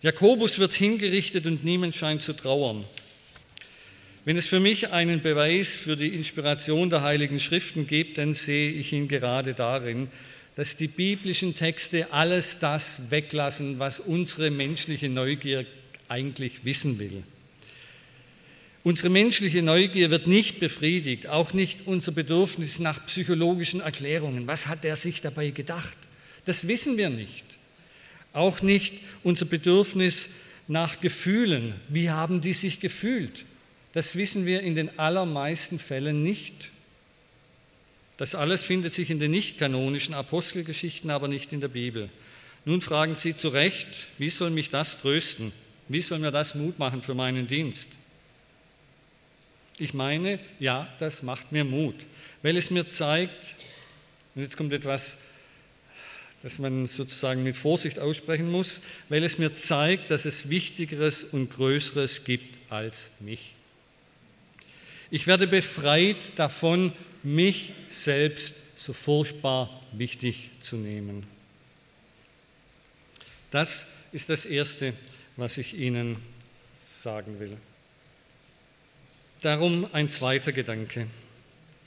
Jakobus wird hingerichtet und niemand scheint zu trauern. Wenn es für mich einen Beweis für die Inspiration der Heiligen Schriften gibt, dann sehe ich ihn gerade darin, dass die biblischen Texte alles das weglassen, was unsere menschliche Neugier eigentlich wissen will. Unsere menschliche Neugier wird nicht befriedigt, auch nicht unser Bedürfnis nach psychologischen Erklärungen. Was hat er sich dabei gedacht? Das wissen wir nicht. Auch nicht unser Bedürfnis nach Gefühlen. Wie haben die sich gefühlt? Das wissen wir in den allermeisten Fällen nicht. Das alles findet sich in den nicht kanonischen Apostelgeschichten, aber nicht in der Bibel. Nun fragen Sie zu Recht, wie soll mich das trösten? Wie soll mir das Mut machen für meinen Dienst? Ich meine, ja, das macht mir Mut, weil es mir zeigt, und jetzt kommt etwas, das man sozusagen mit Vorsicht aussprechen muss, weil es mir zeigt, dass es Wichtigeres und Größeres gibt als mich. Ich werde befreit davon, mich selbst so furchtbar wichtig zu nehmen. Das ist das Erste, was ich Ihnen sagen will. Darum ein zweiter Gedanke.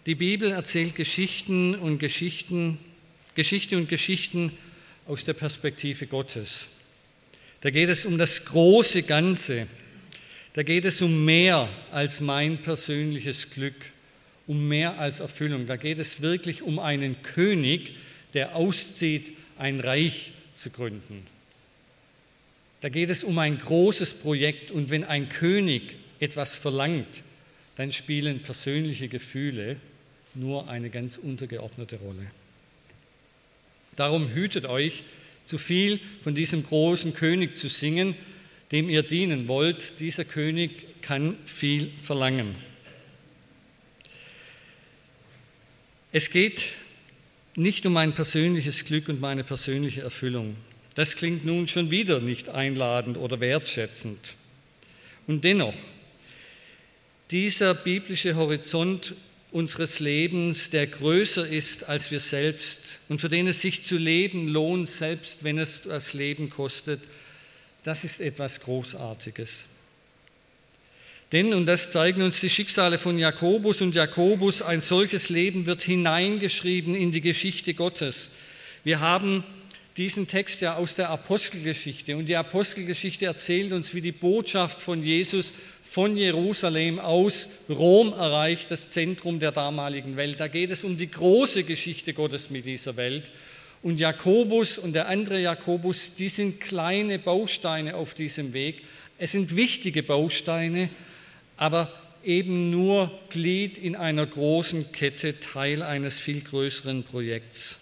Die Bibel erzählt Geschichten und Geschichten, Geschichte und Geschichten aus der Perspektive Gottes. Da geht es um das große Ganze, da geht es um mehr als mein persönliches Glück, um mehr als Erfüllung. Da geht es wirklich um einen König, der auszieht, ein Reich zu gründen. Da geht es um ein großes Projekt und wenn ein König etwas verlangt, dann spielen persönliche Gefühle nur eine ganz untergeordnete Rolle. Darum hütet euch, zu viel von diesem großen König zu singen, dem ihr dienen wollt, dieser König kann viel verlangen. Es geht nicht um mein persönliches Glück und meine persönliche Erfüllung. Das klingt nun schon wieder nicht einladend oder wertschätzend. Und dennoch, dieser biblische Horizont unseres Lebens, der größer ist als wir selbst und für den es sich zu leben lohnt, selbst wenn es das Leben kostet, das ist etwas Großartiges. Denn, und das zeigen uns die Schicksale von Jakobus und Jakobus, ein solches Leben wird hineingeschrieben in die Geschichte Gottes. Wir haben diesen Text ja aus der Apostelgeschichte und die Apostelgeschichte erzählt uns, wie die Botschaft von Jesus von Jerusalem aus Rom erreicht, das Zentrum der damaligen Welt. Da geht es um die große Geschichte Gottes mit dieser Welt und Jakobus und der andere Jakobus, die sind kleine Bausteine auf diesem Weg. Es sind wichtige Bausteine, aber eben nur Glied in einer großen Kette, Teil eines viel größeren Projekts.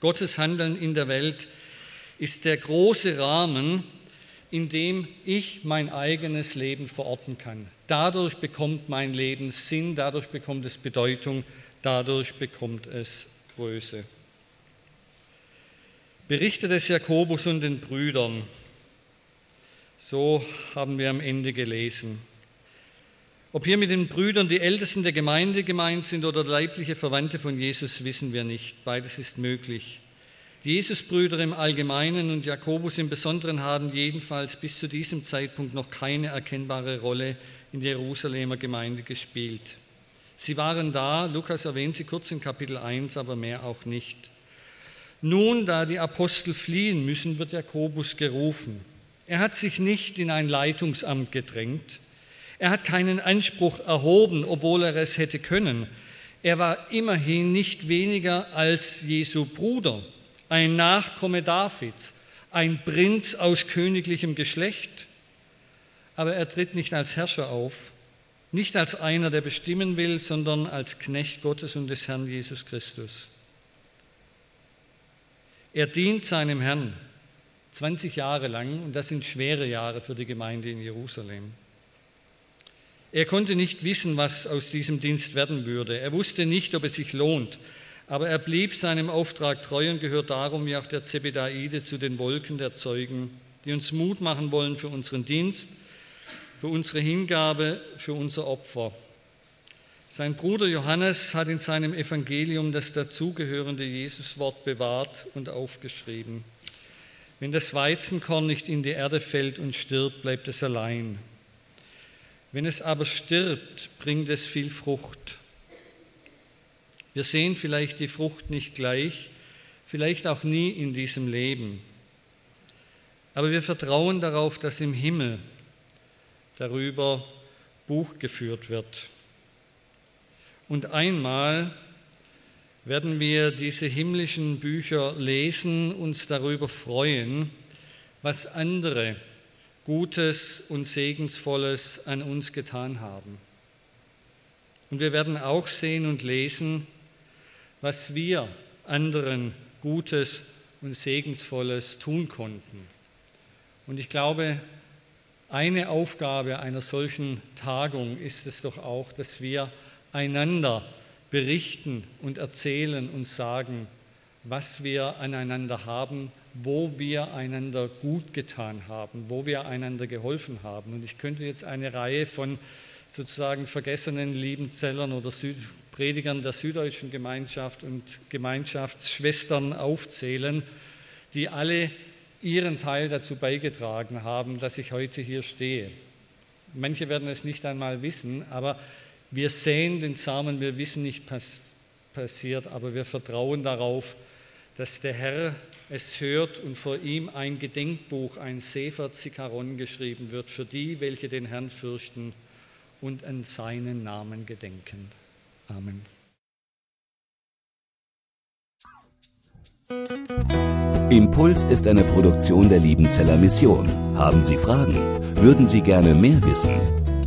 Gottes Handeln in der Welt ist der große Rahmen, in dem ich mein eigenes Leben verorten kann. Dadurch bekommt mein Leben Sinn, dadurch bekommt es Bedeutung, dadurch bekommt es Größe. Berichte des Jakobus und den Brüdern. So haben wir am Ende gelesen. Ob hier mit den Brüdern die Ältesten der Gemeinde gemeint sind oder leibliche Verwandte von Jesus, wissen wir nicht. Beides ist möglich. Die Jesusbrüder im Allgemeinen und Jakobus im Besonderen haben jedenfalls bis zu diesem Zeitpunkt noch keine erkennbare Rolle in der Jerusalemer Gemeinde gespielt. Sie waren da, Lukas erwähnt sie kurz in Kapitel 1, aber mehr auch nicht. Nun, da die Apostel fliehen müssen, wird Jakobus gerufen. Er hat sich nicht in ein Leitungsamt gedrängt. Er hat keinen Anspruch erhoben, obwohl er es hätte können. Er war immerhin nicht weniger als Jesu Bruder, ein Nachkomme Davids, ein Prinz aus königlichem Geschlecht. Aber er tritt nicht als Herrscher auf, nicht als einer, der bestimmen will, sondern als Knecht Gottes und des Herrn Jesus Christus. Er dient seinem Herrn 20 Jahre lang und das sind schwere Jahre für die Gemeinde in Jerusalem. Er konnte nicht wissen, was aus diesem Dienst werden würde. Er wusste nicht, ob es sich lohnt, aber er blieb seinem Auftrag treu und gehört darum wie auch der Zebedaide zu den Wolken der Zeugen, die uns Mut machen wollen für unseren Dienst, für unsere Hingabe, für unser Opfer. Sein Bruder Johannes hat in seinem Evangelium das dazugehörende Jesuswort bewahrt und aufgeschrieben. Wenn das Weizenkorn nicht in die Erde fällt und stirbt, bleibt es allein. Wenn es aber stirbt, bringt es viel Frucht. Wir sehen vielleicht die Frucht nicht gleich, vielleicht auch nie in diesem Leben. Aber wir vertrauen darauf, dass im Himmel darüber Buch geführt wird. Und einmal werden wir diese himmlischen Bücher lesen, uns darüber freuen, was andere Gutes und Segensvolles an uns getan haben. Und wir werden auch sehen und lesen, was wir anderen Gutes und Segensvolles tun konnten. Und ich glaube, eine Aufgabe einer solchen Tagung ist es doch auch, dass wir einander berichten und erzählen und sagen, was wir aneinander haben, wo wir einander gut getan haben, wo wir einander geholfen haben. Und ich könnte jetzt eine Reihe von sozusagen vergessenen Liebenzellern oder Süd Predigern der süddeutschen Gemeinschaft und Gemeinschaftsschwestern aufzählen, die alle ihren Teil dazu beigetragen haben, dass ich heute hier stehe. Manche werden es nicht einmal wissen, aber wir sehen den Samen, wir wissen nicht, was passiert, aber wir vertrauen darauf, dass der Herr es hört und vor ihm ein Gedenkbuch, ein Sefer Zikaron geschrieben wird für die, welche den Herrn fürchten und an seinen Namen gedenken. Amen. Impuls ist eine Produktion der Liebenzeller Mission. Haben Sie Fragen? Würden Sie gerne mehr wissen?